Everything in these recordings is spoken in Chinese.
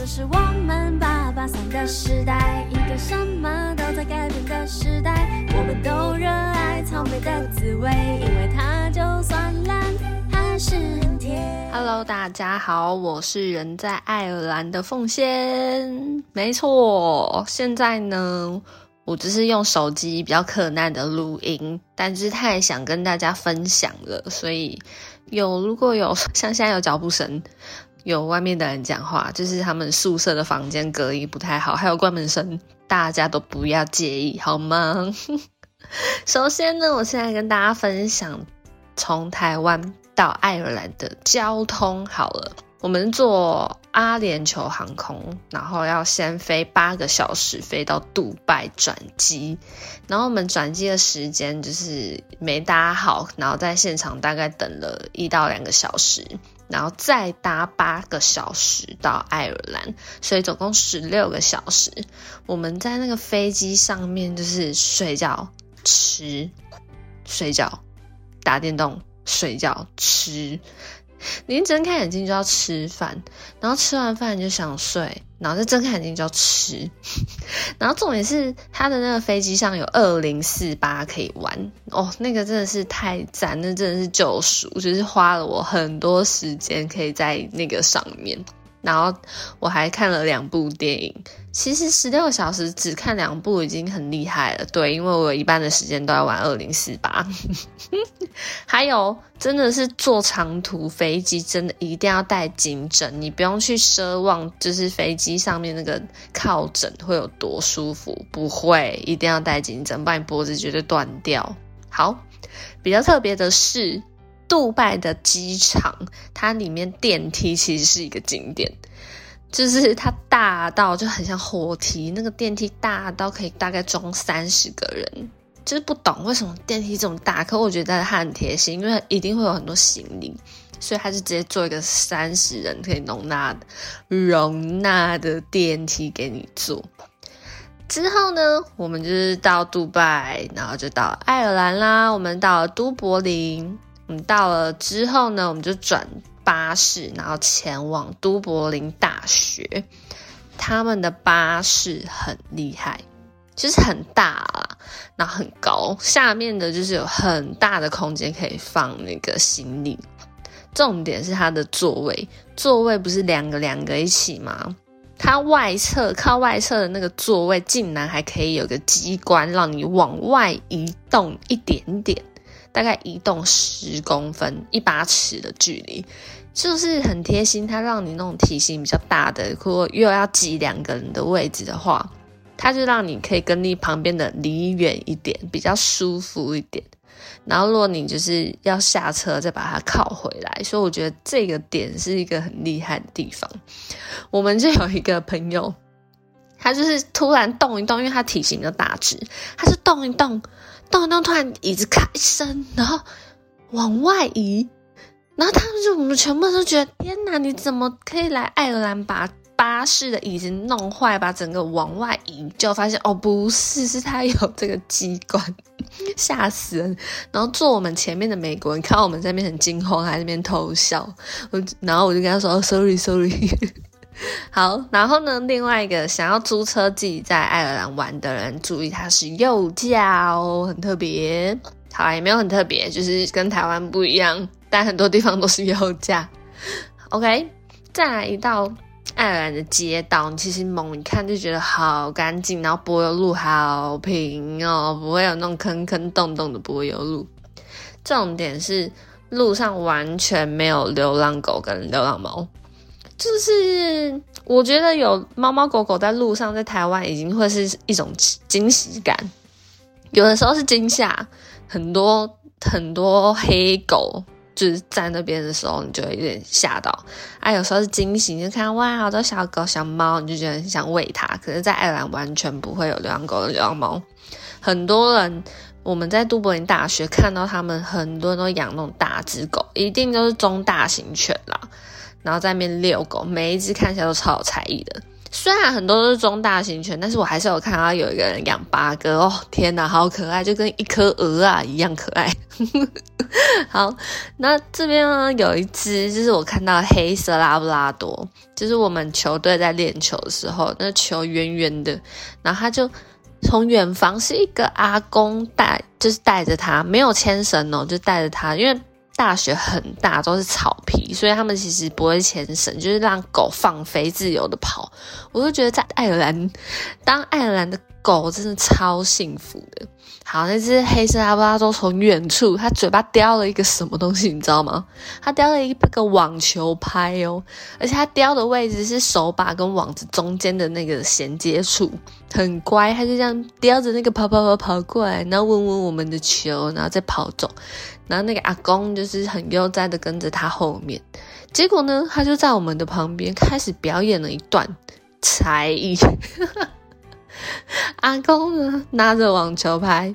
这是我们八八三的时代，一个什么都在改变的时代。我们都热爱草莓的滋味，因为它就算烂，还是很甜。Hello，大家好，我是人在爱尔兰的凤仙。没错，现在呢，我只是用手机比较困难的录音，但是太想跟大家分享了，所以有如果有像现在有脚步声，有外面的人讲话，就是他们宿舍的房间隔音不太好，还有关门声，大家都不要介意好吗？首先呢，我现在跟大家分享从台湾到爱尔兰的交通好了。我们坐阿联酋航空，然后要先飞八个小时，飞到杜拜转机。然后我们转机的时间就是没搭好，然后在现场大概等了一到两个小时，然后再搭八个小时到爱尔兰，所以总共十六个小时。我们在那个飞机上面就是睡觉、吃、睡觉、打电动、睡觉、吃。你一睁开眼睛就要吃饭，然后吃完饭就想睡，然后再睁开眼睛就要吃，然后重点是他的那个飞机上有二零四八可以玩哦，那个真的是太赞，那真的是救赎，就是花了我很多时间可以在那个上面。然后我还看了两部电影，其实十六小时只看两部已经很厉害了。对，因为我有一半的时间都在玩二零四八。还有，真的是坐长途飞机，真的一定要带颈枕，你不用去奢望，就是飞机上面那个靠枕会有多舒服，不会，一定要带颈枕，不然你脖子绝对断掉。好，比较特别的是。杜拜的机场，它里面电梯其实是一个景点，就是它大到就很像火梯，那个电梯大到可以大概装三十个人，就是不懂为什么电梯这么大，可我觉得它很贴心，因为一定会有很多行李，所以它是直接做一个三十人可以容纳容纳的电梯给你坐。之后呢，我们就是到杜拜，然后就到爱尔兰啦，我们到了都柏林。我们到了之后呢，我们就转巴士，然后前往都柏林大学。他们的巴士很厉害，就是很大啦，然后很高，下面的就是有很大的空间可以放那个行李。重点是它的座位，座位不是两个两个一起吗？它外侧靠外侧的那个座位，竟然还可以有个机关让你往外移动一点点。大概移动十公分，一把尺的距离，就是很贴心。它让你那种体型比较大的，如果又要挤两个人的位置的话，它就让你可以跟你旁边的离远一点，比较舒服一点。然后如果你就是要下车再把它靠回来，所以我觉得这个点是一个很厉害的地方。我们就有一个朋友，他就是突然动一动，因为他体型就大只，他是动一动。动一动，突然椅子咔一声，然后往外移，然后他们就我们全部都觉得天哪，你怎么可以来爱尔兰把巴士的椅子弄坏，把整个往外移？就发现哦，不是，是他有这个机关，吓死人！然后坐我们前面的美国人看到我们在那边很惊慌，还在那边偷笑，我然后我就跟他说、，sorry sorry。好，然后呢，另外一个想要租车自己在爱尔兰玩的人，注意它是右驾哦，很特别。好，也没有很特别，就是跟台湾不一样，但很多地方都是右驾。OK，再来一道爱尔兰的街道，其实猛一看就觉得好干净，然后柏油路好平哦，不会有那种坑坑洞洞的柏油路。重点是路上完全没有流浪狗跟流浪猫。就是我觉得有猫猫狗狗在路上，在台湾已经会是一种惊喜感，有的时候是惊吓，很多很多黑狗就是在那边的时候，你就有点吓到。啊，有时候是惊喜，你就看哇，好多小狗小猫，你就觉得很想喂它。可是，在爱尔兰完全不会有流浪狗、流浪猫。很多人我们在都柏林大学看到他们很多人都养那种大只狗，一定都是中大型犬啦。然后在那边遛狗，每一只看起来都超有才艺的。虽然很多都是中大型犬，但是我还是有看到有一个人养八个哦，天哪，好可爱，就跟一颗鹅啊一样可爱。好，那这边呢有一只，就是我看到黑色拉布拉多，就是我们球队在练球的时候，那球圆圆的，然后他就从远方是一个阿公带，就是带着他，没有牵绳哦，就带着他，因为。大学很大，都是草皮，所以他们其实不会牵绳，就是让狗放飞自由的跑。我就觉得在爱尔兰当爱尔兰的狗真的超幸福的。好，那只黑色拉布拉多从远处，它嘴巴叼了一个什么东西，你知道吗？它叼了一个网球拍哦，而且它叼的位置是手把跟网子中间的那个衔接处，很乖，它就这样叼着那个跑跑跑跑过来，然后闻闻我们的球，然后再跑走。然后那个阿公就是很悠哉的跟着他后面，结果呢，他就在我们的旁边开始表演了一段才艺。阿公呢拿着网球拍，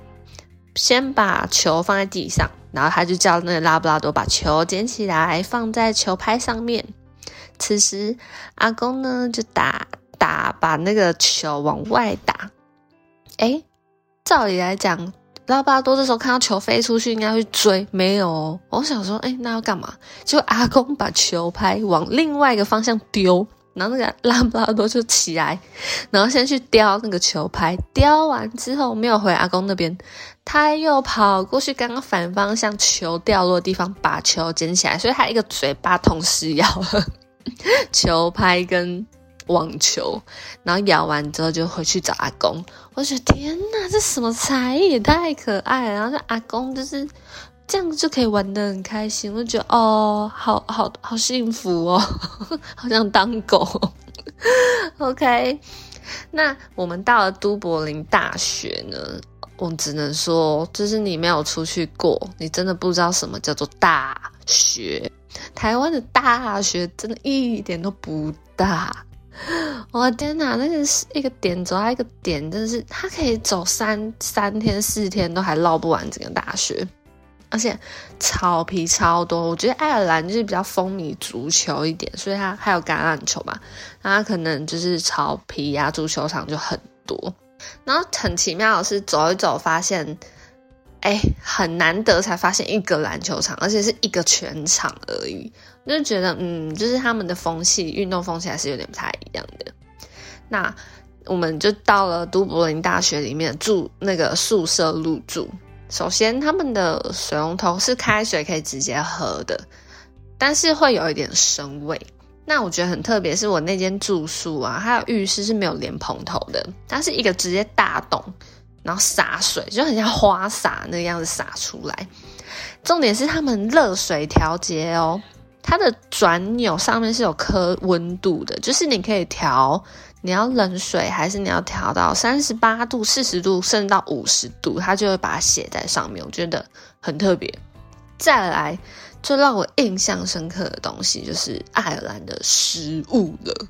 先把球放在地上，然后他就叫那个拉布拉多把球捡起来放在球拍上面。此时阿公呢就打打把那个球往外打。哎，照理来讲。拉布拉多这时候看到球飞出去，应该会追，没有。我想说，哎，那要干嘛？就阿公把球拍往另外一个方向丢，然后那个拉布拉多就起来，然后先去叼那个球拍，叼完之后没有回阿公那边，他又跑过去刚刚反方向球掉落的地方把球捡起来，所以他一个嘴巴同时咬了 球拍跟。网球，然后咬完之后就回去找阿公。我觉得天哪，这什么才艺也太可爱了！然后阿公就是这样就可以玩的很开心。我觉得哦，好好好幸福哦，好像当狗。OK，那我们到了都柏林大学呢，我只能说，就是你没有出去过，你真的不知道什么叫做大学。台湾的大学真的一点都不大。我的天哪，那个是一个点走到一个点，真的是他可以走三三天四天都还绕不完整个大学，而且草皮超多。我觉得爱尔兰就是比较风靡足球一点，所以它还有橄榄球嘛，那它可能就是草皮呀，足球场就很多。然后很奇妙的是，走一走发现，哎，很难得才发现一个篮球场，而且是一个全场而已。就觉得，嗯，就是他们的风气，运动风气还是有点不太一样的。那我们就到了都柏林大学里面住那个宿舍入住。首先，他们的水龙头是开水可以直接喝的，但是会有一点生味。那我觉得很特别，是我那间住宿啊，它的浴室是没有连蓬头的，它是一个直接大洞，然后洒水，就很像花洒那个样子洒出来。重点是他们热水调节哦。它的转钮上面是有刻温度的，就是你可以调你要冷水还是你要调到三十八度、四十度，甚至到五十度，它就会把它写在上面。我觉得很特别。再来，最让我印象深刻的东西就是爱尔兰的食物了。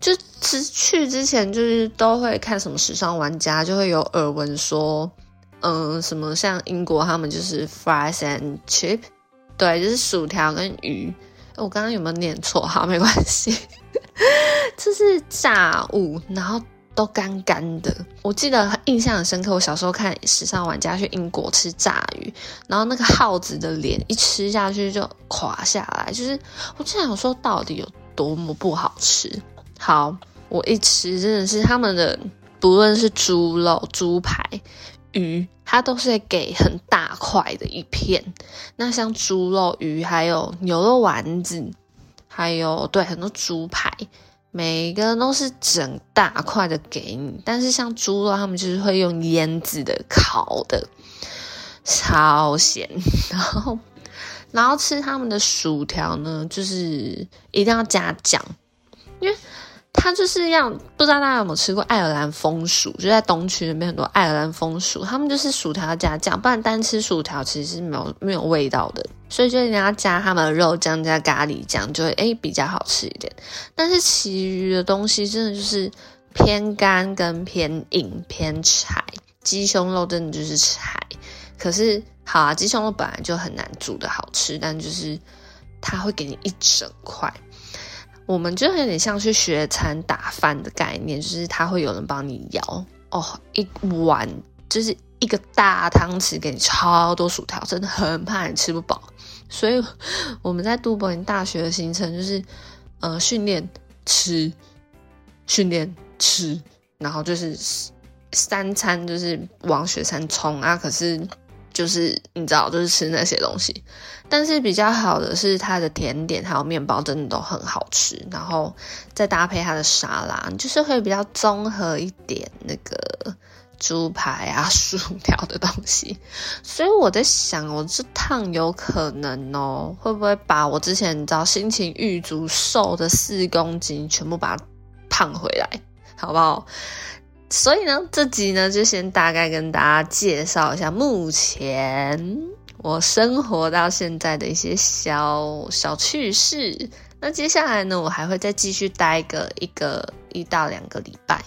就之去之前，就是都会看什么时尚玩家，就会有耳闻说，嗯，什么像英国他们就是 fries and chip，对，就是薯条跟鱼。我刚刚有没有念错？好，没关系，这是炸物，然后都干干的。我记得印象很深刻，我小时候看《时尚玩家》去英国吃炸鱼，然后那个耗子的脸一吃下去就垮下来，就是我就想说到底有多么不好吃。好，我一吃真的是他们的，不论是猪肉、猪排。鱼它都是给很大块的一片，那像猪肉、鱼还有牛肉丸子，还有对很多猪排，每一个都是整大块的给你。但是像猪肉，他们就是会用腌制的、烤的，超咸。然后，然后吃他们的薯条呢，就是一定要加酱，因为。它就是要不知道大家有没有吃过爱尔兰风薯，就在东区那边很多爱尔兰风薯，他们就是薯条加酱，不然单吃薯条其实是没有没有味道的，所以就一定要加他们的肉酱加咖喱酱，就会诶比较好吃一点。但是其余的东西真的就是偏干跟偏硬偏柴，鸡胸肉真的就是柴。可是好啊，鸡胸肉本来就很难煮的好吃，但就是它会给你一整块。我们就有点像去学餐打饭的概念，就是他会有人帮你舀哦，一碗就是一个大汤匙给你超多薯条，真的很怕你吃不饱。所以我们在杜柏林大学的行程就是，呃，训练吃，训练吃，然后就是三餐就是往雪山冲啊。可是就是你知道，就是吃那些东西。但是比较好的是它的甜点还有面包真的都很好吃，然后再搭配它的沙拉，就是会比较综合一点那个猪排啊、薯条的东西。所以我在想，我这趟有可能哦，会不会把我之前你知道心情郁足瘦的四公斤全部把它胖回来，好不好？所以呢，这集呢就先大概跟大家介绍一下目前。我生活到现在的一些小小趣事，那接下来呢，我还会再继续待个一个一到两个礼拜，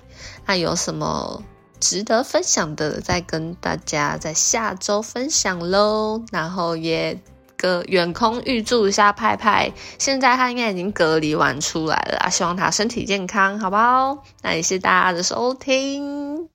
那有什么值得分享的，再跟大家在下周分享喽。然后也个远空预祝一下派派，现在他应该已经隔离完出来了，希望他身体健康，好不好？那也谢谢大家的收听。